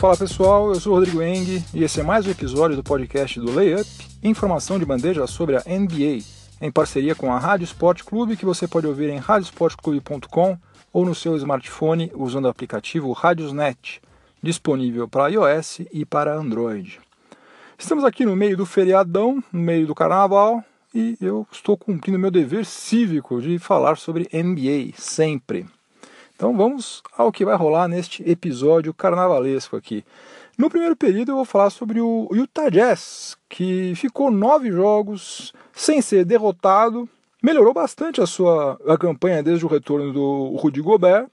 Fala pessoal, eu sou o Rodrigo Eng e esse é mais um episódio do podcast do Layup, informação de bandeja sobre a NBA, em parceria com a Rádio Sport Clube, que você pode ouvir em radiosportclube.com ou no seu smartphone usando o aplicativo Radiosnet, disponível para iOS e para Android. Estamos aqui no meio do feriadão, no meio do carnaval, e eu estou cumprindo meu dever cívico de falar sobre NBA sempre. Então vamos ao que vai rolar neste episódio carnavalesco aqui. No primeiro período eu vou falar sobre o Utah Jazz, que ficou nove jogos sem ser derrotado, melhorou bastante a sua a campanha desde o retorno do Rudy Gobert,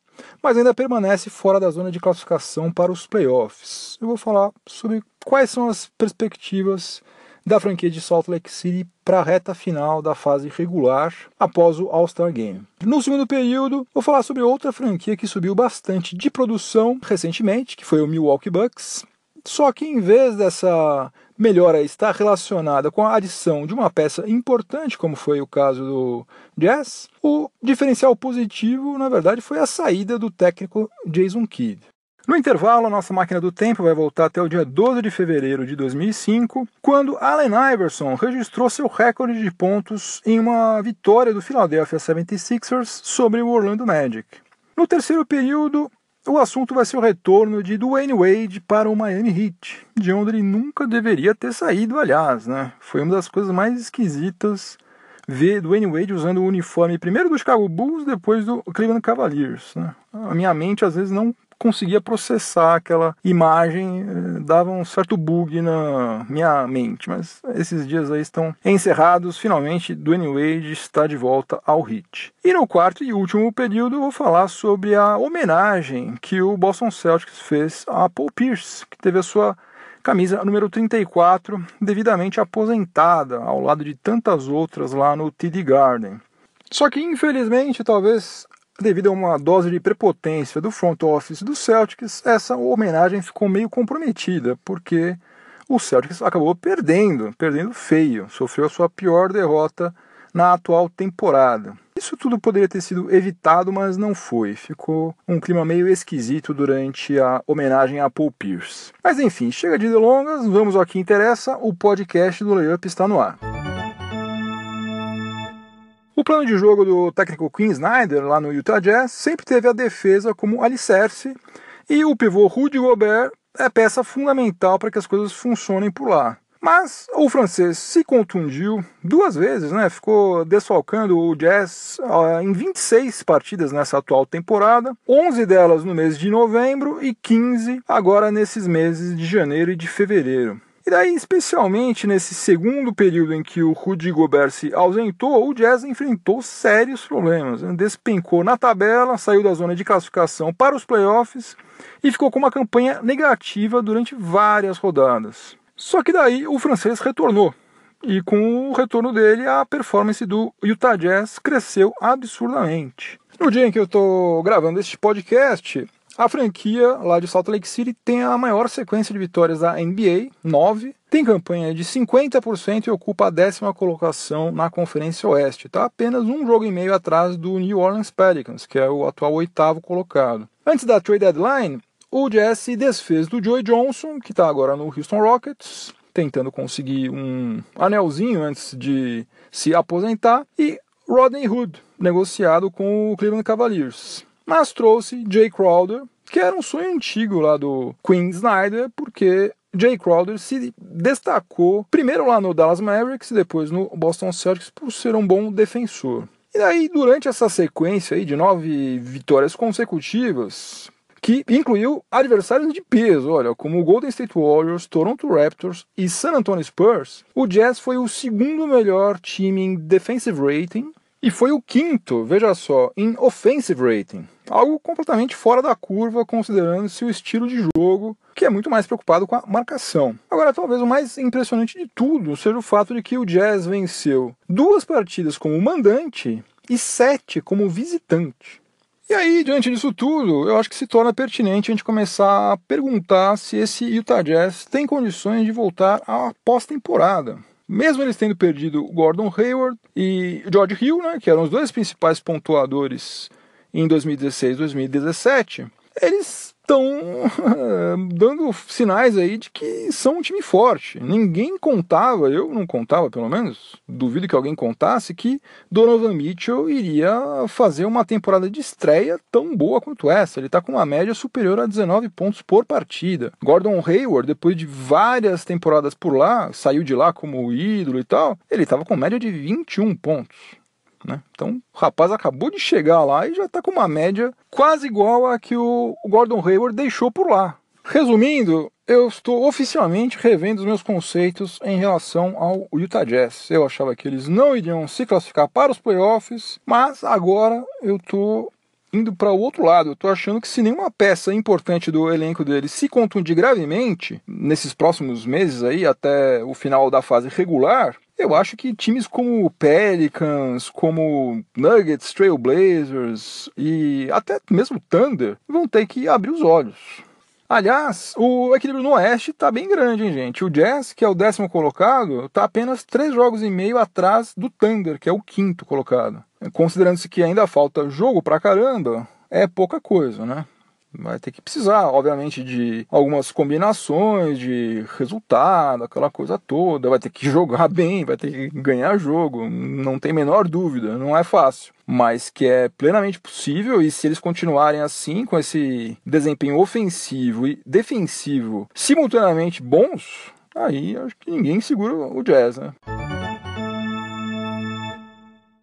mas ainda permanece fora da zona de classificação para os playoffs. Eu vou falar sobre quais são as perspectivas da franquia de Salt Lake City para a reta final da fase regular após o All-Star Game. No segundo período, vou falar sobre outra franquia que subiu bastante de produção recentemente, que foi o Milwaukee Bucks. Só que em vez dessa melhora estar relacionada com a adição de uma peça importante, como foi o caso do Jazz, o diferencial positivo, na verdade, foi a saída do técnico Jason Kidd. No intervalo, a nossa máquina do tempo vai voltar até o dia 12 de fevereiro de 2005, quando Allen Iverson registrou seu recorde de pontos em uma vitória do Philadelphia 76ers sobre o Orlando Magic. No terceiro período, o assunto vai ser o retorno de Dwayne Wade para o Miami Heat, de onde ele nunca deveria ter saído, aliás, né? Foi uma das coisas mais esquisitas ver Dwayne Wade usando o uniforme primeiro do Chicago Bulls, depois do Cleveland Cavaliers. Né? A minha mente às vezes não conseguia processar aquela imagem, eh, dava um certo bug na minha mente, mas esses dias aí estão encerrados, finalmente Dwayne Wade está de volta ao hit. E no quarto e último período eu vou falar sobre a homenagem que o Boston Celtics fez a Paul Pierce, que teve a sua camisa número 34 devidamente aposentada ao lado de tantas outras lá no TD Garden. Só que infelizmente, talvez devido a uma dose de prepotência do front office do Celtics, essa homenagem ficou meio comprometida, porque o Celtics acabou perdendo, perdendo feio, sofreu a sua pior derrota na atual temporada. Isso tudo poderia ter sido evitado, mas não foi. Ficou um clima meio esquisito durante a homenagem a Paul Pierce. Mas enfim, chega de delongas, vamos ao que interessa. O podcast do Layup está no ar. O plano de jogo do técnico Quinn Snyder, lá no Utah Jazz, sempre teve a defesa como alicerce e o pivô Rudy Gobert é peça fundamental para que as coisas funcionem por lá. Mas o francês se contundiu duas vezes, né? Ficou desfalcando o Jazz uh, em 26 partidas nessa atual temporada, 11 delas no mês de novembro e 15 agora nesses meses de janeiro e de fevereiro. E daí, especialmente nesse segundo período em que o Rudy Gobert se ausentou, o Jazz enfrentou sérios problemas. Despencou na tabela, saiu da zona de classificação para os playoffs e ficou com uma campanha negativa durante várias rodadas. Só que daí o francês retornou. E com o retorno dele, a performance do Utah Jazz cresceu absurdamente. No dia em que eu estou gravando este podcast, a franquia lá de Salt Lake City tem a maior sequência de vitórias da NBA, 9. Tem campanha de 50% e ocupa a décima colocação na Conferência Oeste. Está apenas um jogo e meio atrás do New Orleans Pelicans, que é o atual oitavo colocado. Antes da trade deadline, o Jazz se desfez do Joey Johnson, que está agora no Houston Rockets, tentando conseguir um anelzinho antes de se aposentar, e Rodney Hood, negociado com o Cleveland Cavaliers mas trouxe Jay Crowder, que era um sonho antigo lá do Quinn Snyder, porque Jay Crowder se destacou primeiro lá no Dallas Mavericks e depois no Boston Celtics por ser um bom defensor. E aí, durante essa sequência aí de nove vitórias consecutivas, que incluiu adversários de peso, olha, como o Golden State Warriors, Toronto Raptors e San Antonio Spurs, o Jazz foi o segundo melhor time em defensive rating e foi o quinto, veja só, em offensive rating. Algo completamente fora da curva, considerando-se o estilo de jogo, que é muito mais preocupado com a marcação. Agora, talvez o mais impressionante de tudo seja o fato de que o Jazz venceu duas partidas como mandante e sete como visitante. E aí, diante disso tudo, eu acho que se torna pertinente a gente começar a perguntar se esse Utah Jazz tem condições de voltar à pós-temporada. Mesmo eles tendo perdido Gordon Hayward e George Hill, né, que eram os dois principais pontuadores em 2016 2017, eles estão dando sinais aí de que são um time forte. Ninguém contava, eu não contava pelo menos, duvido que alguém contasse, que Donovan Mitchell iria fazer uma temporada de estreia tão boa quanto essa. Ele está com uma média superior a 19 pontos por partida. Gordon Hayward, depois de várias temporadas por lá, saiu de lá como ídolo e tal, ele estava com média de 21 pontos. Né? Então, o rapaz acabou de chegar lá e já está com uma média quase igual a que o Gordon Hayward deixou por lá. Resumindo, eu estou oficialmente revendo os meus conceitos em relação ao Utah Jazz. Eu achava que eles não iriam se classificar para os playoffs, mas agora eu estou indo para o outro lado. Eu estou achando que se nenhuma peça importante do elenco deles se contundir gravemente nesses próximos meses aí até o final da fase regular, eu acho que times como Pelicans, como Nuggets, Trailblazers e até mesmo Thunder vão ter que abrir os olhos. Aliás, o equilíbrio no Oeste está bem grande, hein, gente? O Jazz, que é o décimo colocado, está apenas três jogos e meio atrás do Thunder, que é o quinto colocado. Considerando-se que ainda falta jogo pra caramba, é pouca coisa, né? Vai ter que precisar, obviamente, de algumas combinações de resultado, aquela coisa toda, vai ter que jogar bem, vai ter que ganhar jogo, não tem menor dúvida, não é fácil. Mas que é plenamente possível, e se eles continuarem assim, com esse desempenho ofensivo e defensivo simultaneamente bons, aí acho que ninguém segura o Jazz, né?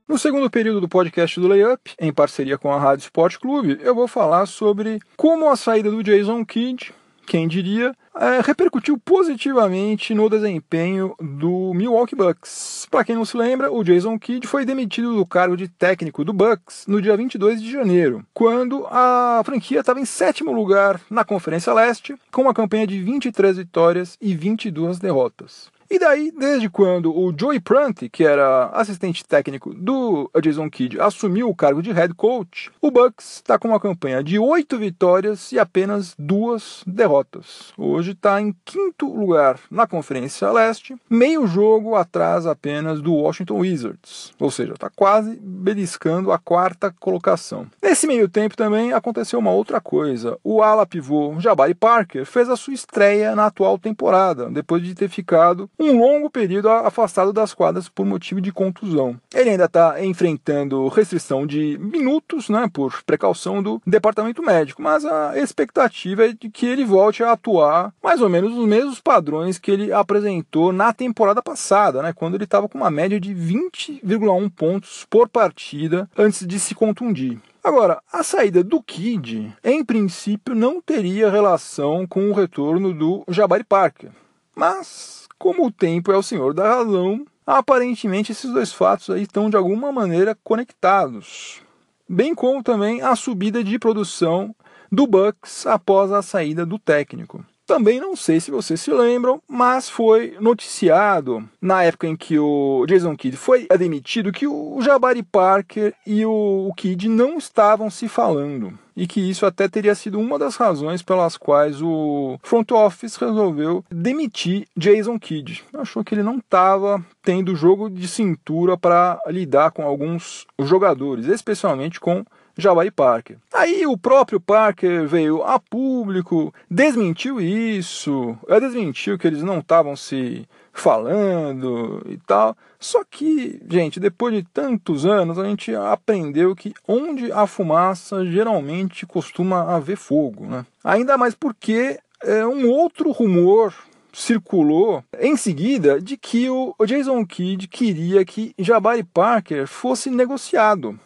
No segundo período do podcast do Layup, em parceria com a Rádio Sport Clube, eu vou falar sobre como a saída do Jason Kidd, quem diria, é, repercutiu positivamente no desempenho do Milwaukee Bucks. Para quem não se lembra, o Jason Kidd foi demitido do cargo de técnico do Bucks no dia 22 de janeiro, quando a franquia estava em sétimo lugar na Conferência Leste, com uma campanha de 23 vitórias e 22 derrotas. E daí, desde quando o Joey Prunty, que era assistente técnico do Jason Kidd, assumiu o cargo de head coach, o Bucks está com uma campanha de oito vitórias e apenas duas derrotas. Hoje está em quinto lugar na Conferência Leste, meio jogo atrás apenas do Washington Wizards, ou seja, está quase beliscando a quarta colocação. Nesse meio tempo também aconteceu uma outra coisa. O ala pivô Jabari Parker fez a sua estreia na atual temporada, depois de ter ficado longo período afastado das quadras por motivo de contusão. Ele ainda está enfrentando restrição de minutos, né, por precaução do departamento médico, mas a expectativa é de que ele volte a atuar mais ou menos os mesmos padrões que ele apresentou na temporada passada, né, quando ele estava com uma média de 20,1 pontos por partida antes de se contundir. Agora, a saída do Kid, em princípio, não teria relação com o retorno do Jabari Parker. Mas como o tempo é o senhor da razão, aparentemente esses dois fatos aí estão de alguma maneira conectados. Bem como também a subida de produção do Bucks após a saída do técnico. Também não sei se vocês se lembram, mas foi noticiado na época em que o Jason Kidd foi demitido que o Jabari Parker e o Kidd não estavam se falando e que isso até teria sido uma das razões pelas quais o front office resolveu demitir Jason Kidd. Achou que ele não estava tendo jogo de cintura para lidar com alguns jogadores, especialmente com Jabari Parker. Aí o próprio Parker veio a público, desmentiu isso, desmentiu que eles não estavam se falando e tal. Só que, gente, depois de tantos anos, a gente aprendeu que onde há fumaça, geralmente costuma haver fogo, né? Ainda mais porque é, um outro rumor circulou em seguida de que o Jason Kidd queria que Jabari Parker fosse negociado.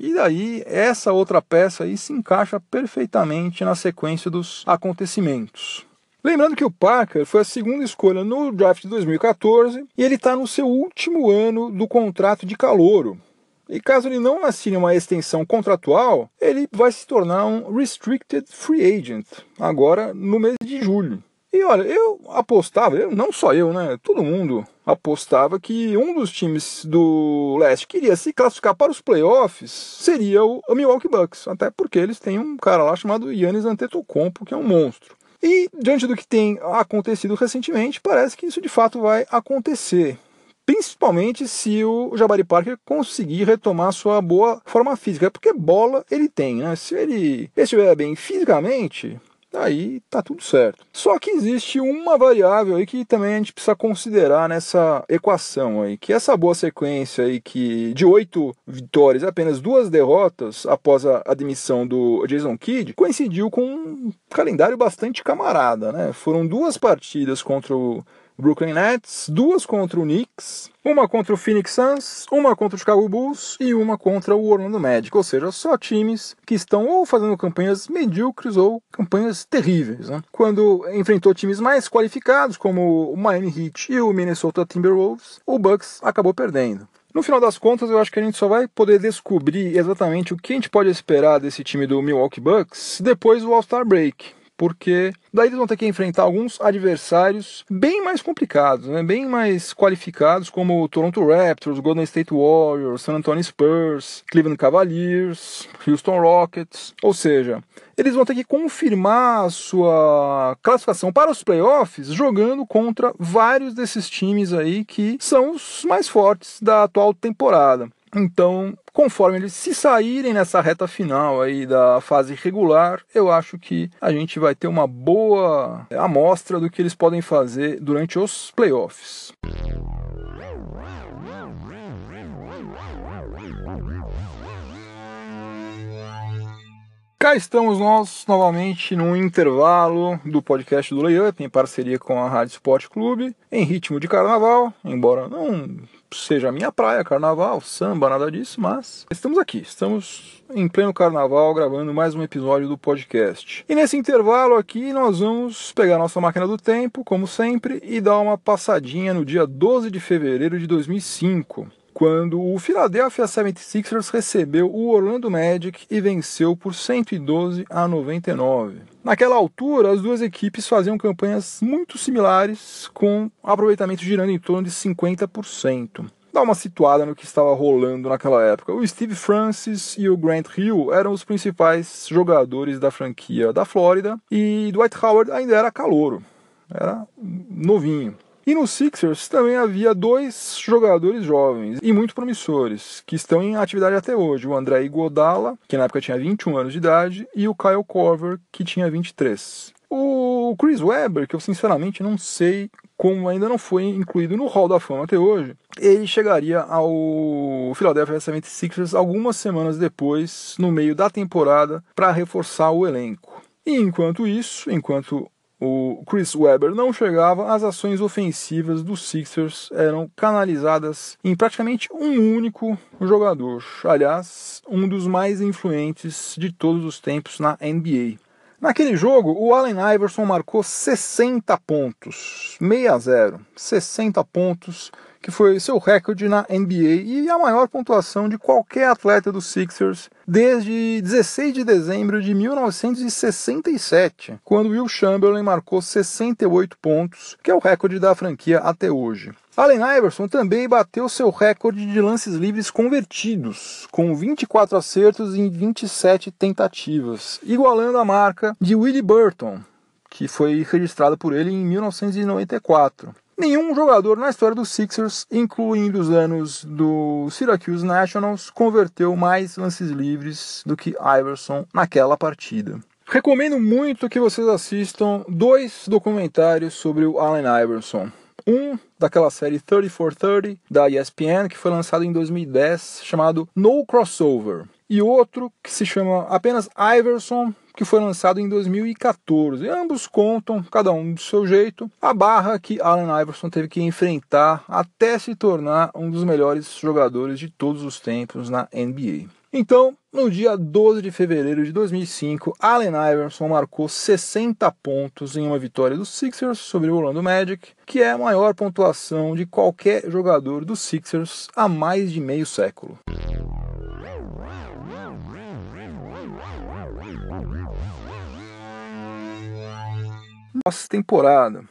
E daí, essa outra peça aí se encaixa perfeitamente na sequência dos acontecimentos. Lembrando que o Parker foi a segunda escolha no draft de 2014 e ele está no seu último ano do contrato de calouro. E caso ele não assine uma extensão contratual, ele vai se tornar um Restricted Free Agent, agora no mês de julho. E olha, eu apostava, não só eu, né? Todo mundo apostava que um dos times do leste que iria se classificar para os playoffs seria o, Milwaukee Bucks, até porque eles têm um cara lá chamado Yannis Antetokounmpo, que é um monstro. E diante do que tem acontecido recentemente, parece que isso de fato vai acontecer. Principalmente se o Jabari Parker conseguir retomar sua boa forma física, porque bola ele tem, né? Se ele estiver bem fisicamente, aí tá tudo certo. Só que existe uma variável aí que também a gente precisa considerar nessa equação aí, que essa boa sequência aí que de oito vitórias, apenas duas derrotas após a admissão do Jason Kidd, coincidiu com um calendário bastante camarada, né? Foram duas partidas contra o Brooklyn Nets, duas contra o Knicks, uma contra o Phoenix Suns, uma contra o Chicago Bulls e uma contra o Orlando Magic, ou seja, só times que estão ou fazendo campanhas medíocres ou campanhas terríveis. Né? Quando enfrentou times mais qualificados, como o Miami Heat e o Minnesota Timberwolves, o Bucks acabou perdendo. No final das contas, eu acho que a gente só vai poder descobrir exatamente o que a gente pode esperar desse time do Milwaukee Bucks depois do All-Star Break porque daí eles vão ter que enfrentar alguns adversários bem mais complicados, né? bem mais qualificados, como o Toronto Raptors, Golden State Warriors, San Antonio Spurs, Cleveland Cavaliers, Houston Rockets. Ou seja, eles vão ter que confirmar a sua classificação para os playoffs jogando contra vários desses times aí que são os mais fortes da atual temporada. Então, conforme eles se saírem nessa reta final aí da fase regular, eu acho que a gente vai ter uma boa amostra do que eles podem fazer durante os playoffs. Cá estamos nós novamente no intervalo do podcast do Layup, em parceria com a Rádio Sport Clube, em ritmo de carnaval, embora não seja a minha praia, carnaval, samba, nada disso, mas estamos aqui, estamos em pleno carnaval gravando mais um episódio do podcast. E nesse intervalo aqui nós vamos pegar nossa máquina do tempo, como sempre, e dar uma passadinha no dia 12 de fevereiro de 2005 quando o Philadelphia 76ers recebeu o Orlando Magic e venceu por 112 a 99. Naquela altura, as duas equipes faziam campanhas muito similares, com aproveitamento girando em torno de 50%. Dá uma situada no que estava rolando naquela época. O Steve Francis e o Grant Hill eram os principais jogadores da franquia da Flórida e Dwight Howard ainda era calouro, era novinho. E no Sixers também havia dois jogadores jovens e muito promissores, que estão em atividade até hoje. O André Iguodala, que na época tinha 21 anos de idade, e o Kyle Korver, que tinha 23. O Chris Webber, que eu sinceramente não sei como ainda não foi incluído no Hall da Fama até hoje, ele chegaria ao Philadelphia 76ers algumas semanas depois, no meio da temporada, para reforçar o elenco. E enquanto isso, enquanto o Chris Webber não chegava, as ações ofensivas dos Sixers eram canalizadas em praticamente um único jogador. Aliás, um dos mais influentes de todos os tempos na NBA. Naquele jogo, o Allen Iverson marcou 60 pontos, 6 a 0, 60 pontos que foi seu recorde na NBA e a maior pontuação de qualquer atleta dos Sixers desde 16 de dezembro de 1967, quando Will Chamberlain marcou 68 pontos, que é o recorde da franquia até hoje. Allen Iverson também bateu seu recorde de lances livres convertidos, com 24 acertos em 27 tentativas, igualando a marca de Willie Burton, que foi registrada por ele em 1994. Nenhum jogador na história dos Sixers, incluindo os anos do Syracuse Nationals, converteu mais lances livres do que Iverson naquela partida. Recomendo muito que vocês assistam dois documentários sobre o Allen Iverson. Um daquela série 30 for 30 da ESPN, que foi lançado em 2010, chamado No Crossover. E outro que se chama apenas Iverson, que foi lançado em 2014. Ambos contam, cada um do seu jeito, a barra que Allen Iverson teve que enfrentar até se tornar um dos melhores jogadores de todos os tempos na NBA. Então, no dia 12 de fevereiro de 2005, Allen Iverson marcou 60 pontos em uma vitória dos Sixers sobre o Orlando Magic, que é a maior pontuação de qualquer jogador dos Sixers há mais de meio século. Pós-temporada.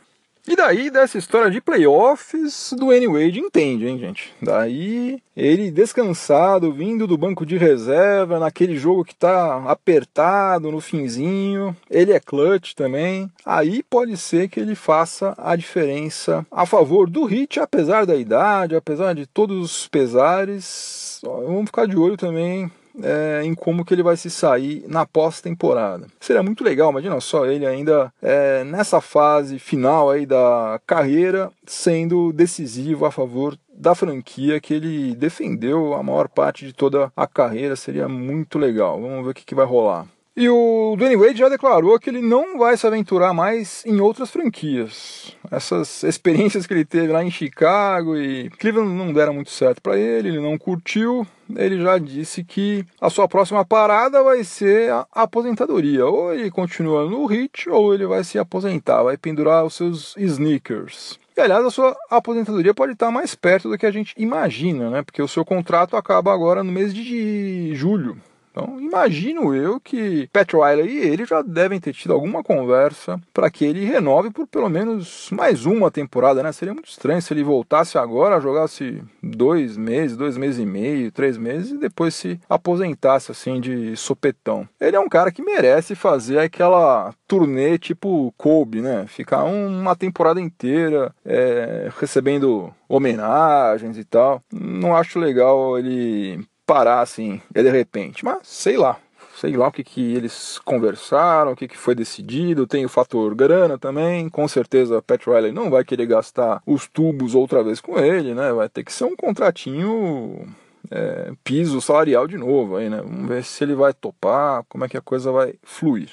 E daí, dessa história de playoffs, do Anyway entende, hein, gente? Daí, ele descansado, vindo do banco de reserva, naquele jogo que tá apertado no finzinho, ele é clutch também. Aí pode ser que ele faça a diferença a favor do Hit, apesar da idade, apesar de todos os pesares. Vamos ficar de olho também é, em como que ele vai se sair na pós-temporada. Seria muito legal, imagina só ele ainda é, nessa fase final aí da carreira sendo decisivo a favor da franquia que ele defendeu a maior parte de toda a carreira. Seria muito legal. Vamos ver o que, que vai rolar. E o Dwayne Wade já declarou que ele não vai se aventurar mais em outras franquias. Essas experiências que ele teve lá em Chicago e Cleveland não deram muito certo para ele, ele não curtiu. Ele já disse que a sua próxima parada vai ser a aposentadoria. Ou ele continua no Heat ou ele vai se aposentar, vai pendurar os seus sneakers. E aliás, a sua aposentadoria pode estar mais perto do que a gente imagina, né? Porque o seu contrato acaba agora no mês de julho. Então, imagino eu que Pat Riley e ele já devem ter tido alguma conversa para que ele renove por pelo menos mais uma temporada, né? Seria muito estranho se ele voltasse agora, jogasse dois meses, dois meses e meio, três meses e depois se aposentasse assim de sopetão. Ele é um cara que merece fazer aquela turnê tipo Kobe, né? Ficar uma temporada inteira é, recebendo homenagens e tal. Não acho legal ele parar assim, é de repente. Mas sei lá, sei lá o que, que eles conversaram, o que, que foi decidido. Tem o fator grana também. Com certeza Pat Riley não vai querer gastar os tubos outra vez com ele, né? Vai ter que ser um contratinho é, piso salarial de novo aí, né? Vamos ver se ele vai topar, como é que a coisa vai fluir.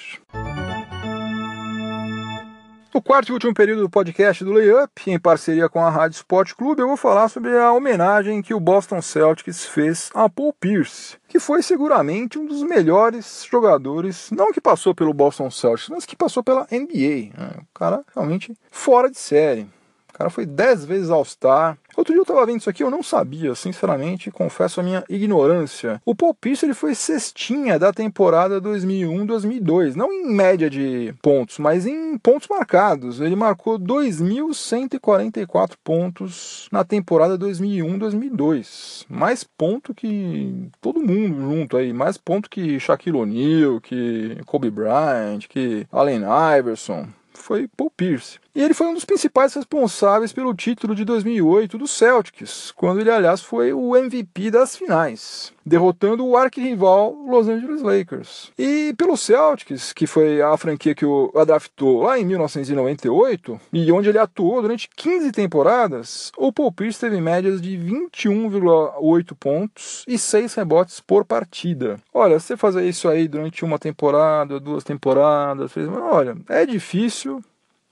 No quarto e último período do podcast do Layup, em parceria com a Rádio Sport Clube, eu vou falar sobre a homenagem que o Boston Celtics fez a Paul Pierce, que foi seguramente um dos melhores jogadores, não que passou pelo Boston Celtics, mas que passou pela NBA. Né? O cara realmente fora de série. O cara foi 10 vezes All-Star. Outro dia eu tava vendo isso aqui, eu não sabia, sinceramente, confesso a minha ignorância. O Paul Pierce ele foi cestinha da temporada 2001-2002, não em média de pontos, mas em pontos marcados. Ele marcou 2.144 pontos na temporada 2001-2002. Mais ponto que todo mundo junto aí, mais ponto que Shaquille O'Neal, que Kobe Bryant, que Allen Iverson foi Paul Pierce. E ele foi um dos principais responsáveis pelo título de 2008 do Celtics, quando ele, aliás, foi o MVP das finais, derrotando o arquirrival Los Angeles Lakers. E pelo Celtics, que foi a franquia que o adaptou lá em 1998, e onde ele atuou durante 15 temporadas, o Paul Pierce teve médias de 21,8 pontos e 6 rebotes por partida. Olha, você fazer isso aí durante uma temporada, duas temporadas, olha, é difícil,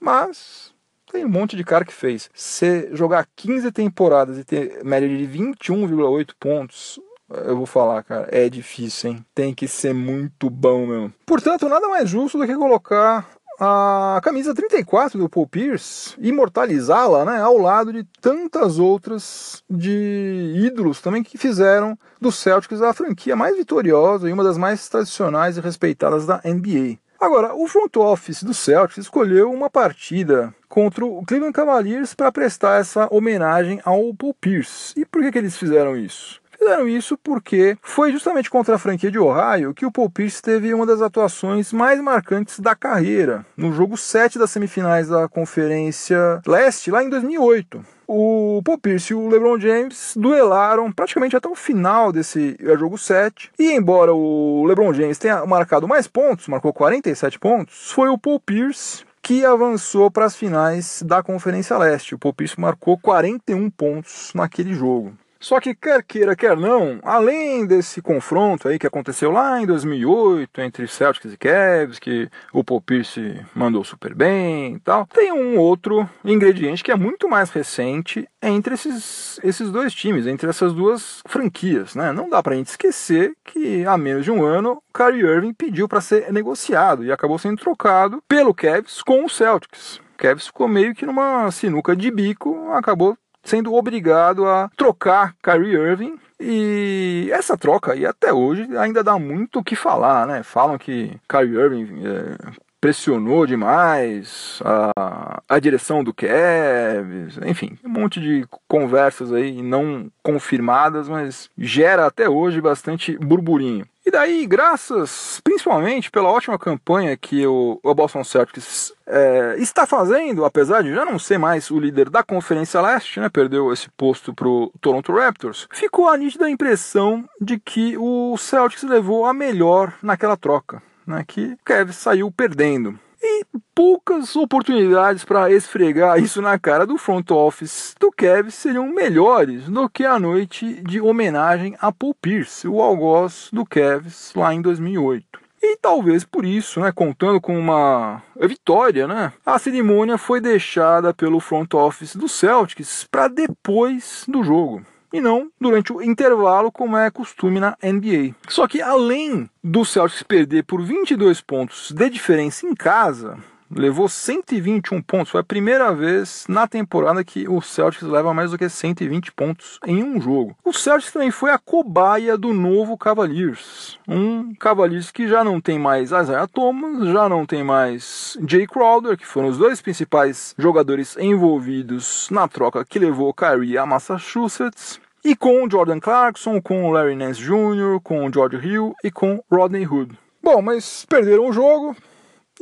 mas tem um monte de cara que fez. Você jogar 15 temporadas e ter média de 21,8 pontos, eu vou falar, cara, é difícil, hein? Tem que ser muito bom mesmo. Portanto, nada mais justo do que colocar a camisa 34 do Paul Pierce, imortalizá-la, né, ao lado de tantas outras de ídolos também que fizeram do Celtics a franquia mais vitoriosa e uma das mais tradicionais e respeitadas da NBA. Agora, o front office do Celtics escolheu uma partida contra o Cleveland Cavaliers para prestar essa homenagem ao Paul Pierce. E por que, que eles fizeram isso? Fizeram isso porque foi justamente contra a franquia de Ohio que o Paul Pierce teve uma das atuações mais marcantes da carreira, no jogo 7 das semifinais da Conferência Leste, lá em 2008 o Paul Pierce e o LeBron James duelaram praticamente até o final desse jogo 7. E embora o LeBron James tenha marcado mais pontos, marcou 47 pontos, foi o Paul Pierce que avançou para as finais da Conferência Leste. O Paul Pierce marcou 41 pontos naquele jogo. Só que quer queira, quer não, além desse confronto aí que aconteceu lá em 2008 entre Celtics e Cavs, que o Paul Pierce mandou super bem e tal, tem um outro ingrediente que é muito mais recente entre esses, esses dois times, entre essas duas franquias, né? Não dá pra gente esquecer que há menos de um ano Kyrie Irving pediu para ser negociado e acabou sendo trocado pelo Cavs com o Celtics. O Cavs ficou meio que numa sinuca de bico, acabou sendo obrigado a trocar Kyrie Irving e essa troca aí até hoje ainda dá muito o que falar, né? Falam que Kyrie Irving é, pressionou demais a, a direção do Cavs, enfim, um monte de conversas aí não confirmadas, mas gera até hoje bastante burburinho. E daí, graças principalmente pela ótima campanha que o, o Boston Celtics é, está fazendo, apesar de já não ser mais o líder da Conferência Leste, né, perdeu esse posto para o Toronto Raptors, ficou a nítida impressão de que o Celtics levou a melhor naquela troca, né, que o Kevin saiu perdendo e poucas oportunidades para esfregar isso na cara do front office do Cavs seriam melhores do que a noite de homenagem a Paul Pierce, o algoz do Cavs lá em 2008. E talvez por isso, né, contando com uma vitória, né, a cerimônia foi deixada pelo front office do Celtics para depois do jogo e não durante o intervalo, como é costume na NBA. Só que além do Celtics perder por 22 pontos de diferença em casa, levou 121 pontos. Foi a primeira vez na temporada que o Celtics leva mais do que 120 pontos em um jogo. O Celtics também foi a cobaia do novo Cavaliers. Um Cavaliers que já não tem mais Isaiah Thomas, já não tem mais Jay Crowder, que foram os dois principais jogadores envolvidos na troca que levou Kyrie a Massachusetts. E com Jordan Clarkson, com Larry Nance Jr., com George Hill e com Rodney Hood. Bom, mas perderam o jogo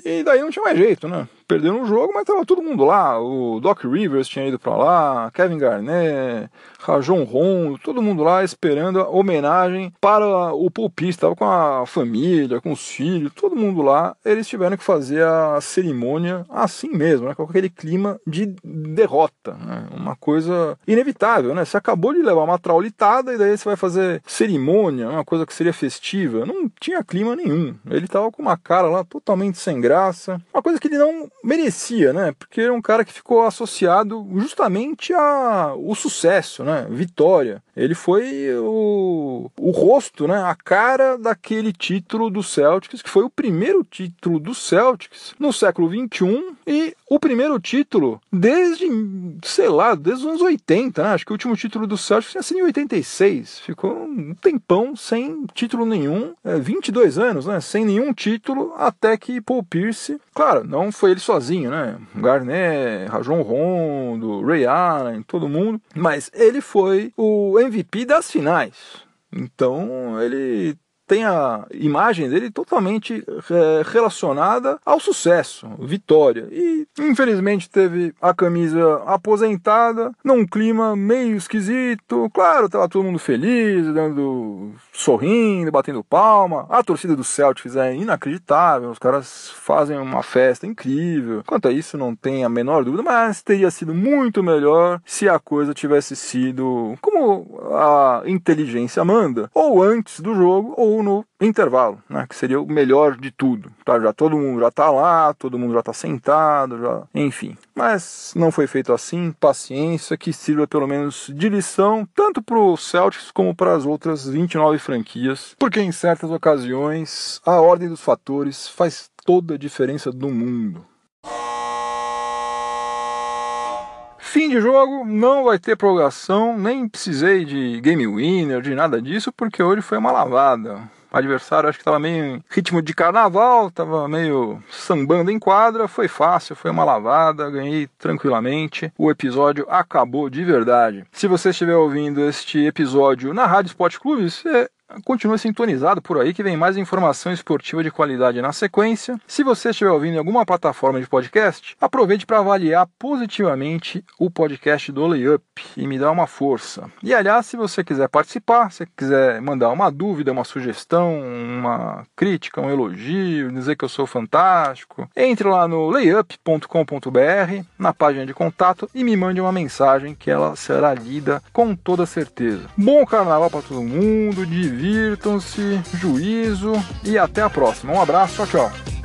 e daí não tinha mais jeito, né? Perderam o jogo, mas tava todo mundo lá. O Doc Rivers tinha ido para lá, Kevin Garnett, Rajon Rondo, todo mundo lá esperando a homenagem para o pulpista. Tava com a família, com os filhos, todo mundo lá. Eles tiveram que fazer a cerimônia assim mesmo, né? com aquele clima de derrota. Né? Uma coisa inevitável, né? Você acabou de levar uma traulitada e daí você vai fazer cerimônia, uma coisa que seria festiva. Não tinha clima nenhum. Ele tava com uma cara lá totalmente sem graça. Uma coisa que ele não merecia, né? Porque é um cara que ficou associado justamente ao sucesso, né? Vitória. Ele foi o, o rosto, né? A cara daquele título do Celtics, que foi o primeiro título do Celtics no século 21 e o primeiro título desde, sei lá, desde os anos 80, né? Acho que o último título do Celtics tinha sido em 86. Ficou um tempão sem título nenhum, é, 22 anos, né? Sem nenhum título, até que Paul Pierce, claro, não foi ele sozinho, né? Garnett, Rajon Rondo, Ray Allen, todo mundo. Mas ele foi o MVP das finais. Então ele tem a imagem dele totalmente é, relacionada ao sucesso, vitória. E infelizmente teve a camisa aposentada, num clima meio esquisito. Claro, tava todo mundo feliz, dando sorrindo, batendo palma. A torcida do Celtics é inacreditável, os caras fazem uma festa incrível. Quanto a isso, não tem a menor dúvida, mas teria sido muito melhor se a coisa tivesse sido como a inteligência manda, ou antes do jogo, ou no intervalo, né, que seria o melhor de tudo. Tá, já todo mundo já está lá, todo mundo já está sentado, já, enfim. Mas não foi feito assim. Paciência, que sirva pelo menos de lição tanto para o Celtics como para as outras 29 franquias, porque em certas ocasiões a ordem dos fatores faz toda a diferença do mundo. Fim de jogo, não vai ter prorrogação, nem precisei de game winner, de nada disso, porque hoje foi uma lavada. O adversário acho que estava meio em ritmo de carnaval, estava meio sambando em quadra, foi fácil, foi uma lavada, ganhei tranquilamente. O episódio acabou de verdade. Se você estiver ouvindo este episódio na Rádio Sport Clube, você Continue sintonizado por aí que vem mais informação esportiva de qualidade na sequência. Se você estiver ouvindo em alguma plataforma de podcast, aproveite para avaliar positivamente o podcast do Layup e me dar uma força. E aliás, se você quiser participar, se quiser mandar uma dúvida, uma sugestão, uma crítica, um elogio, dizer que eu sou fantástico, entre lá no layup.com.br, na página de contato e me mande uma mensagem que ela será lida com toda certeza. Bom carnaval para todo mundo, divirtam-se, juízo e até a próxima. Um abraço, tchau, tchau.